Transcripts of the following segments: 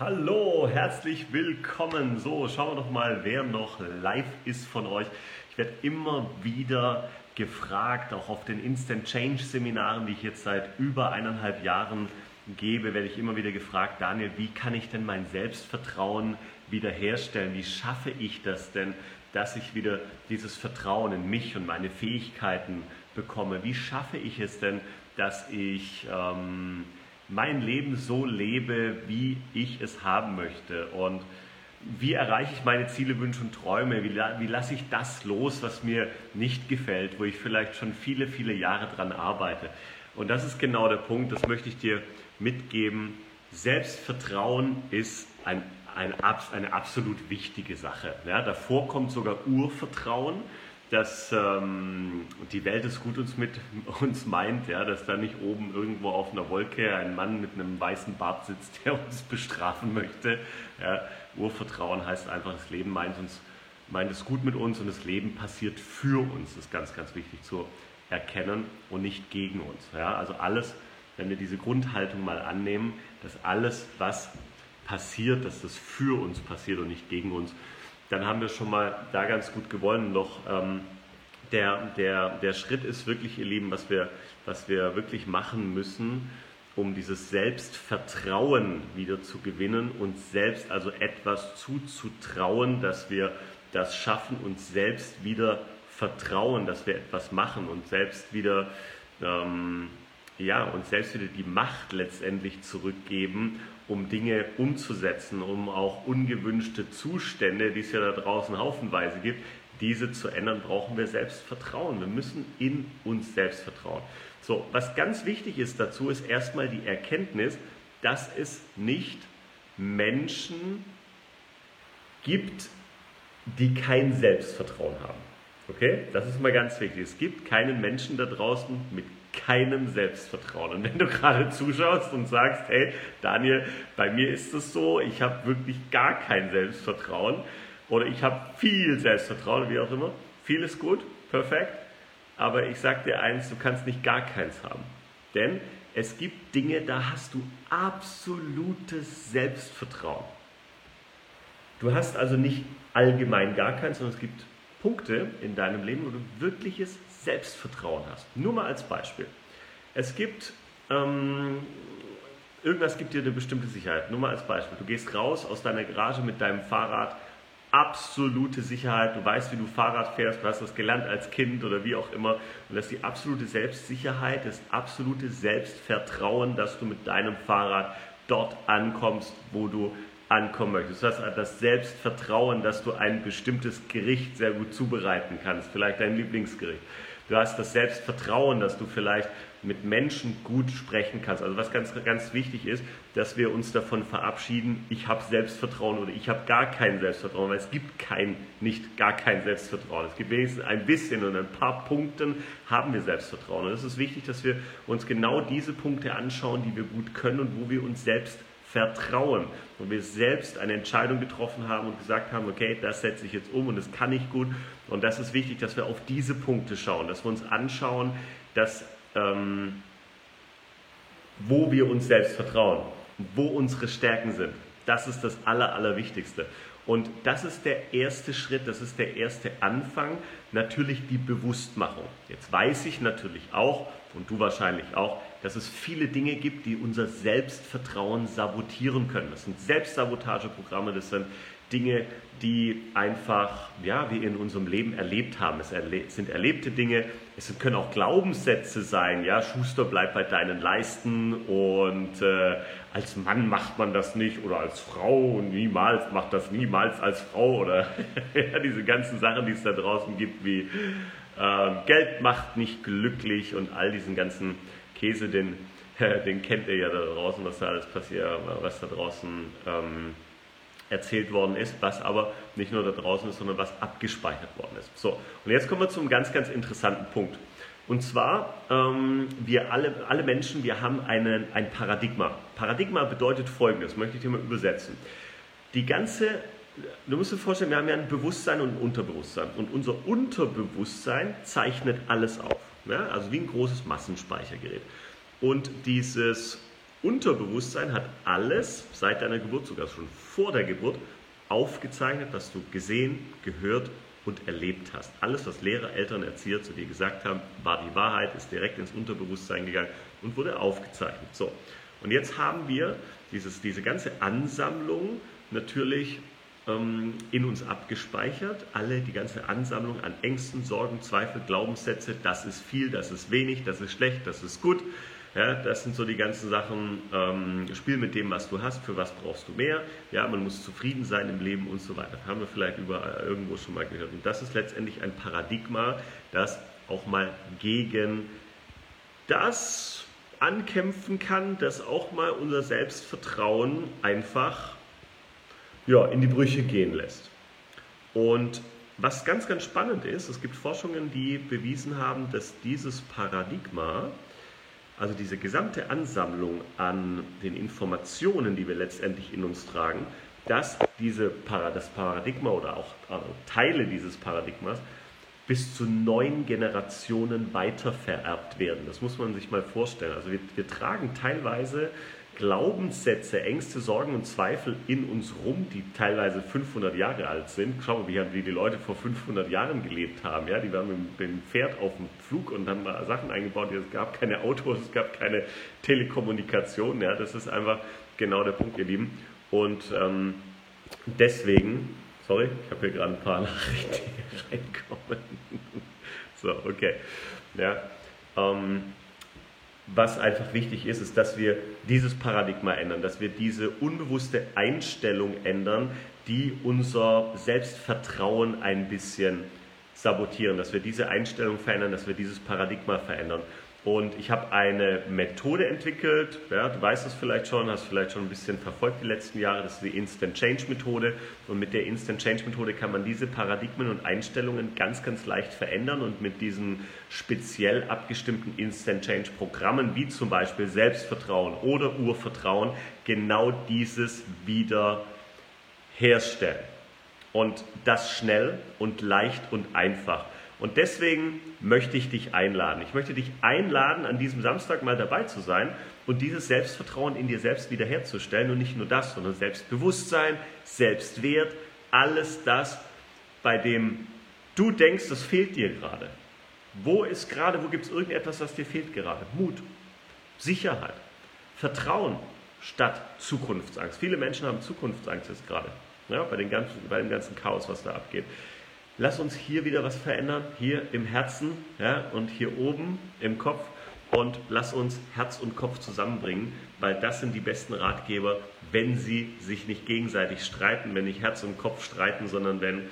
Hallo, herzlich willkommen. So, schauen wir doch mal, wer noch live ist von euch. Ich werde immer wieder gefragt, auch auf den Instant Change Seminaren, die ich jetzt seit über eineinhalb Jahren gebe, werde ich immer wieder gefragt, Daniel, wie kann ich denn mein Selbstvertrauen wiederherstellen? Wie schaffe ich das denn, dass ich wieder dieses Vertrauen in mich und meine Fähigkeiten bekomme? Wie schaffe ich es denn, dass ich ähm, mein Leben so lebe, wie ich es haben möchte. Und wie erreiche ich meine Ziele, Wünsche und Träume? Wie, wie lasse ich das los, was mir nicht gefällt, wo ich vielleicht schon viele, viele Jahre dran arbeite? Und das ist genau der Punkt, das möchte ich dir mitgeben. Selbstvertrauen ist ein, ein, eine absolut wichtige Sache. Ja, davor kommt sogar Urvertrauen dass ähm, die Welt es gut uns mit uns meint, ja, dass da nicht oben irgendwo auf einer Wolke ein Mann mit einem weißen Bart sitzt, der uns bestrafen möchte. Ja. Urvertrauen heißt einfach, das Leben meint, uns, meint es gut mit uns und das Leben passiert für uns. Das ist ganz, ganz wichtig zu erkennen und nicht gegen uns. Ja. Also alles, wenn wir diese Grundhaltung mal annehmen, dass alles, was passiert, dass das für uns passiert und nicht gegen uns dann haben wir schon mal da ganz gut gewonnen. Doch ähm, der, der, der Schritt ist wirklich, ihr Lieben, was wir, was wir wirklich machen müssen, um dieses Selbstvertrauen wieder zu gewinnen, uns selbst also etwas zuzutrauen, dass wir das schaffen, uns selbst wieder vertrauen, dass wir etwas machen und selbst wieder ähm, ja, uns selbst wieder die Macht letztendlich zurückgeben, um Dinge umzusetzen, um auch ungewünschte Zustände, die es ja da draußen haufenweise gibt, diese zu ändern, brauchen wir Selbstvertrauen. Wir müssen in uns selbst vertrauen. So, was ganz wichtig ist dazu, ist erstmal die Erkenntnis, dass es nicht Menschen gibt, die kein Selbstvertrauen haben. Okay? Das ist mal ganz wichtig. Es gibt keinen Menschen da draußen mit keinem Selbstvertrauen. Und wenn du gerade zuschaust und sagst, hey Daniel, bei mir ist es so, ich habe wirklich gar kein Selbstvertrauen oder ich habe viel Selbstvertrauen, wie auch immer, viel ist gut, perfekt, aber ich sage dir eins, du kannst nicht gar keins haben. Denn es gibt Dinge, da hast du absolutes Selbstvertrauen. Du hast also nicht allgemein gar keins, sondern es gibt Punkte in deinem Leben, wo du wirkliches Selbstvertrauen hast. Nur mal als Beispiel. Es gibt, ähm, irgendwas gibt dir eine bestimmte Sicherheit. Nur mal als Beispiel. Du gehst raus aus deiner Garage mit deinem Fahrrad, absolute Sicherheit. Du weißt, wie du Fahrrad fährst, du hast das gelernt als Kind oder wie auch immer. Und das ist die absolute Selbstsicherheit, das absolute Selbstvertrauen, dass du mit deinem Fahrrad dort ankommst, wo du ankommen möchtest. Du hast das Selbstvertrauen, dass du ein bestimmtes Gericht sehr gut zubereiten kannst, vielleicht dein Lieblingsgericht. Du hast das Selbstvertrauen, dass du vielleicht mit Menschen gut sprechen kannst. Also was ganz, ganz wichtig ist, dass wir uns davon verabschieden, ich habe Selbstvertrauen oder ich habe gar kein Selbstvertrauen, weil es gibt kein, nicht gar kein Selbstvertrauen. Es gibt wenigstens ein bisschen und ein paar Punkten haben wir Selbstvertrauen. Und es ist wichtig, dass wir uns genau diese Punkte anschauen, die wir gut können und wo wir uns selbst vertrauen. Und wir selbst eine Entscheidung getroffen haben und gesagt haben, okay, das setze ich jetzt um und das kann ich gut. Und das ist wichtig, dass wir auf diese Punkte schauen, dass wir uns anschauen, dass, ähm, wo wir uns selbst vertrauen, wo unsere Stärken sind. Das ist das Aller, Allerwichtigste. Und das ist der erste Schritt, das ist der erste Anfang, natürlich die Bewusstmachung. Jetzt weiß ich natürlich auch, und du wahrscheinlich auch, dass es viele Dinge gibt, die unser Selbstvertrauen sabotieren können. Das sind Selbstsabotageprogramme, das sind Dinge, die einfach, ja, wir in unserem Leben erlebt haben. Es erle sind erlebte Dinge, es können auch Glaubenssätze sein, ja, Schuster bleibt bei deinen Leisten und äh, als Mann macht man das nicht oder als Frau niemals macht das niemals als Frau oder ja, diese ganzen Sachen, die es da draußen gibt, wie äh, Geld macht nicht glücklich und all diesen ganzen Käse, den, den kennt ihr ja da draußen, was da alles passiert, was da draußen ähm, erzählt worden ist, was aber nicht nur da draußen ist, sondern was abgespeichert worden ist. So, und jetzt kommen wir zum ganz, ganz interessanten Punkt. Und zwar, ähm, wir alle, alle Menschen, wir haben einen, ein Paradigma. Paradigma bedeutet folgendes, möchte ich dir mal übersetzen. Die ganze, du musst dir vorstellen, wir haben ja ein Bewusstsein und ein Unterbewusstsein. Und unser Unterbewusstsein zeichnet alles auf. Ja? Also wie ein großes Massenspeichergerät. Und dieses Unterbewusstsein hat alles seit deiner Geburt, sogar schon vor der Geburt, aufgezeichnet, was du gesehen, gehört und erlebt hast. Alles, was Lehrer, Eltern, Erzieher zu dir gesagt haben, war die Wahrheit, ist direkt ins Unterbewusstsein gegangen und wurde aufgezeichnet. So, und jetzt haben wir dieses, diese ganze Ansammlung natürlich ähm, in uns abgespeichert. Alle, die ganze Ansammlung an Ängsten, Sorgen, Zweifel, Glaubenssätze, das ist viel, das ist wenig, das ist schlecht, das ist gut. Ja, das sind so die ganzen Sachen, ähm, spiel mit dem, was du hast, für was brauchst du mehr. Ja, man muss zufrieden sein im Leben und so weiter. Haben wir vielleicht überall irgendwo schon mal gehört. Und das ist letztendlich ein Paradigma, das auch mal gegen das ankämpfen kann, dass auch mal unser Selbstvertrauen einfach ja, in die Brüche gehen lässt. Und was ganz, ganz spannend ist, es gibt Forschungen, die bewiesen haben, dass dieses Paradigma, also diese gesamte Ansammlung an den Informationen, die wir letztendlich in uns tragen, dass diese, das Paradigma oder auch also Teile dieses Paradigmas bis zu neun Generationen weitervererbt werden. Das muss man sich mal vorstellen. Also wir, wir tragen teilweise Glaubenssätze, Ängste, Sorgen und Zweifel in uns rum, die teilweise 500 Jahre alt sind. Schau mal, wie die Leute vor 500 Jahren gelebt haben. Ja? Die waren mit dem Pferd auf dem Flug und haben mal Sachen eingebaut. Es gab keine Autos, es gab keine Telekommunikation. Ja? Das ist einfach genau der Punkt, ihr Lieben. Und ähm, deswegen, sorry, ich habe hier gerade ein paar Nachrichten reinkommen. so, okay. Ja, ähm, was einfach wichtig ist, ist, dass wir dieses Paradigma ändern, dass wir diese unbewusste Einstellung ändern, die unser Selbstvertrauen ein bisschen sabotieren, dass wir diese Einstellung verändern, dass wir dieses Paradigma verändern. Und ich habe eine Methode entwickelt, ja, du weißt es vielleicht schon, hast vielleicht schon ein bisschen verfolgt die letzten Jahre, das ist die Instant Change Methode. Und mit der Instant Change Methode kann man diese Paradigmen und Einstellungen ganz, ganz leicht verändern und mit diesen speziell abgestimmten Instant Change Programmen, wie zum Beispiel Selbstvertrauen oder Urvertrauen, genau dieses wieder herstellen. Und das schnell und leicht und einfach. Und deswegen möchte ich dich einladen. Ich möchte dich einladen, an diesem Samstag mal dabei zu sein und dieses Selbstvertrauen in dir selbst wiederherzustellen. Und nicht nur das, sondern Selbstbewusstsein, Selbstwert, alles das, bei dem du denkst, das fehlt dir gerade. Wo ist gerade, wo gibt es irgendetwas, was dir fehlt gerade? Mut, Sicherheit, Vertrauen statt Zukunftsangst. Viele Menschen haben Zukunftsangst jetzt gerade, ja, bei, ganzen, bei dem ganzen Chaos, was da abgeht lass uns hier wieder was verändern, hier im Herzen ja, und hier oben im Kopf und lass uns Herz und Kopf zusammenbringen, weil das sind die besten Ratgeber, wenn sie sich nicht gegenseitig streiten, wenn nicht Herz und Kopf streiten, sondern wenn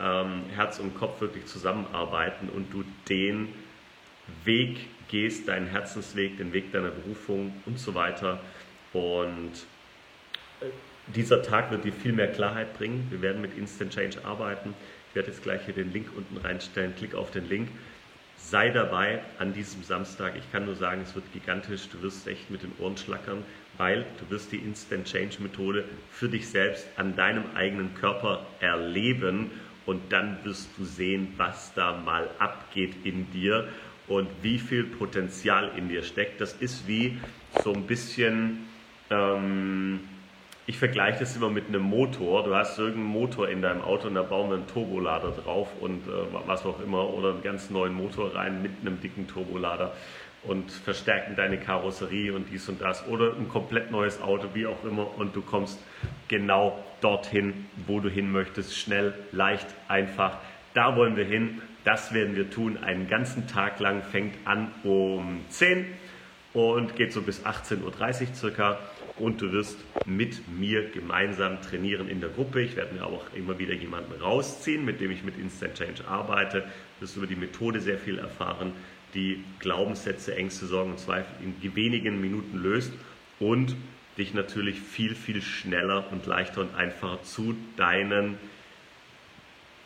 ähm, Herz und Kopf wirklich zusammenarbeiten und du den Weg gehst, deinen Herzensweg, den Weg deiner Berufung und so weiter. Und äh, dieser Tag wird dir viel mehr Klarheit bringen. Wir werden mit Instant Change arbeiten. Ich werde jetzt gleich hier den Link unten reinstellen. Klick auf den Link. Sei dabei an diesem Samstag. Ich kann nur sagen, es wird gigantisch. Du wirst echt mit den Ohren schlackern, weil du wirst die Instant Change Methode für dich selbst an deinem eigenen Körper erleben und dann wirst du sehen, was da mal abgeht in dir und wie viel Potenzial in dir steckt. Das ist wie so ein bisschen ähm, ich vergleiche das immer mit einem Motor. Du hast irgendeinen Motor in deinem Auto und da bauen wir einen Turbolader drauf und äh, was auch immer oder einen ganz neuen Motor rein mit einem dicken Turbolader und verstärken deine Karosserie und dies und das oder ein komplett neues Auto, wie auch immer und du kommst genau dorthin, wo du hin möchtest, schnell, leicht, einfach. Da wollen wir hin, das werden wir tun, einen ganzen Tag lang, fängt an um 10 und geht so bis 18.30 Uhr circa und du wirst mit mir gemeinsam trainieren in der Gruppe. Ich werde mir auch immer wieder jemanden rausziehen, mit dem ich mit Instant Change arbeite. Du wirst über die Methode sehr viel erfahren, die Glaubenssätze, Ängste, Sorgen und Zweifel in wenigen Minuten löst und dich natürlich viel, viel schneller und leichter und einfacher zu deinen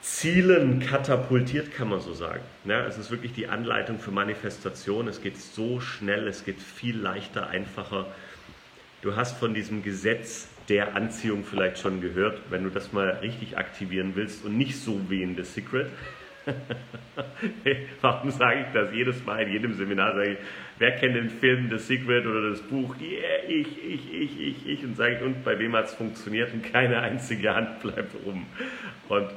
Zielen katapultiert, kann man so sagen. Ja, es ist wirklich die Anleitung für Manifestation. Es geht so schnell, es geht viel leichter, einfacher Du hast von diesem Gesetz der Anziehung vielleicht schon gehört, wenn du das mal richtig aktivieren willst und nicht so wie in The Secret, Warum sage ich das jedes Mal in jedem Seminar? Sage ich, wer kennt den Film The Secret oder das Buch? Yeah, ich, ich, ich, ich, ich. Und sage ich, und bei wem hat es funktioniert? Und keine einzige Hand bleibt rum. Und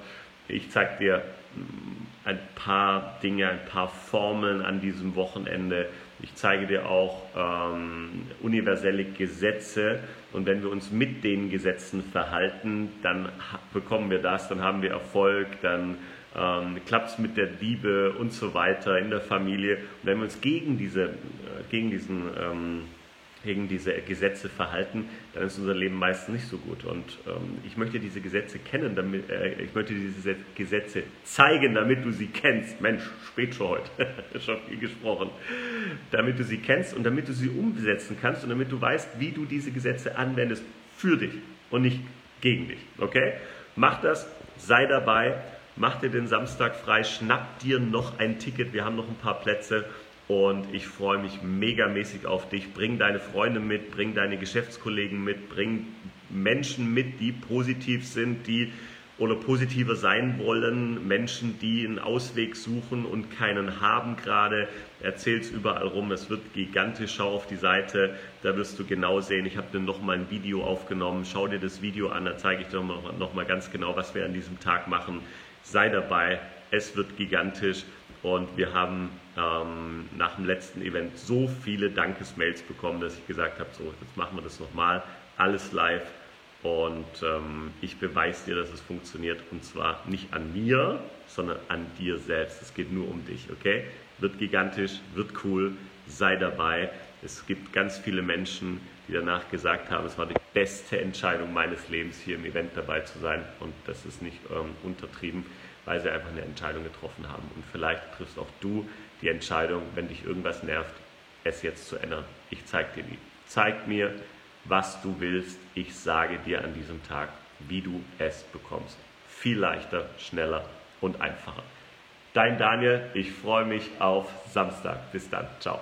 ich zeige dir mm, ein paar Dinge, ein paar Formeln an diesem Wochenende. Ich zeige dir auch ähm, universelle Gesetze und wenn wir uns mit den Gesetzen verhalten, dann bekommen wir das, dann haben wir Erfolg, dann ähm, klappt es mit der Liebe und so weiter in der Familie. Und wenn wir uns gegen, diese, äh, gegen diesen ähm, gegen diese Gesetze verhalten, dann ist unser Leben meistens nicht so gut. Und ähm, ich möchte diese Gesetze kennen, damit, äh, ich möchte diese Gesetze zeigen, damit du sie kennst. Mensch, spät schon heute, schon viel gesprochen. Damit du sie kennst und damit du sie umsetzen kannst und damit du weißt, wie du diese Gesetze anwendest für dich und nicht gegen dich. Okay? Mach das, sei dabei, mach dir den Samstag frei, schnapp dir noch ein Ticket, wir haben noch ein paar Plätze und ich freue mich megamäßig auf dich. Bring deine Freunde mit, bring deine Geschäftskollegen mit, bring Menschen mit, die positiv sind, die oder positiver sein wollen, Menschen, die einen Ausweg suchen und keinen haben gerade. Erzähl es überall rum, es wird gigantisch. Schau auf die Seite, da wirst du genau sehen. Ich habe dir nochmal ein Video aufgenommen. Schau dir das Video an, da zeige ich dir nochmal ganz genau, was wir an diesem Tag machen. Sei dabei, es wird gigantisch. Und wir haben ähm, nach dem letzten Event so viele Dankesmails bekommen, dass ich gesagt habe, so, jetzt machen wir das nochmal, alles live. Und ähm, ich beweise dir, dass es funktioniert. Und zwar nicht an mir, sondern an dir selbst. Es geht nur um dich, okay? Wird gigantisch, wird cool, sei dabei. Es gibt ganz viele Menschen, die danach gesagt haben, es war die beste Entscheidung meines Lebens, hier im Event dabei zu sein. Und das ist nicht ähm, untertrieben weil sie einfach eine Entscheidung getroffen haben. Und vielleicht triffst auch du die Entscheidung, wenn dich irgendwas nervt, es jetzt zu ändern. Ich zeige dir wie. Zeig mir, was du willst. Ich sage dir an diesem Tag, wie du es bekommst. Viel leichter, schneller und einfacher. Dein Daniel, ich freue mich auf Samstag. Bis dann. Ciao.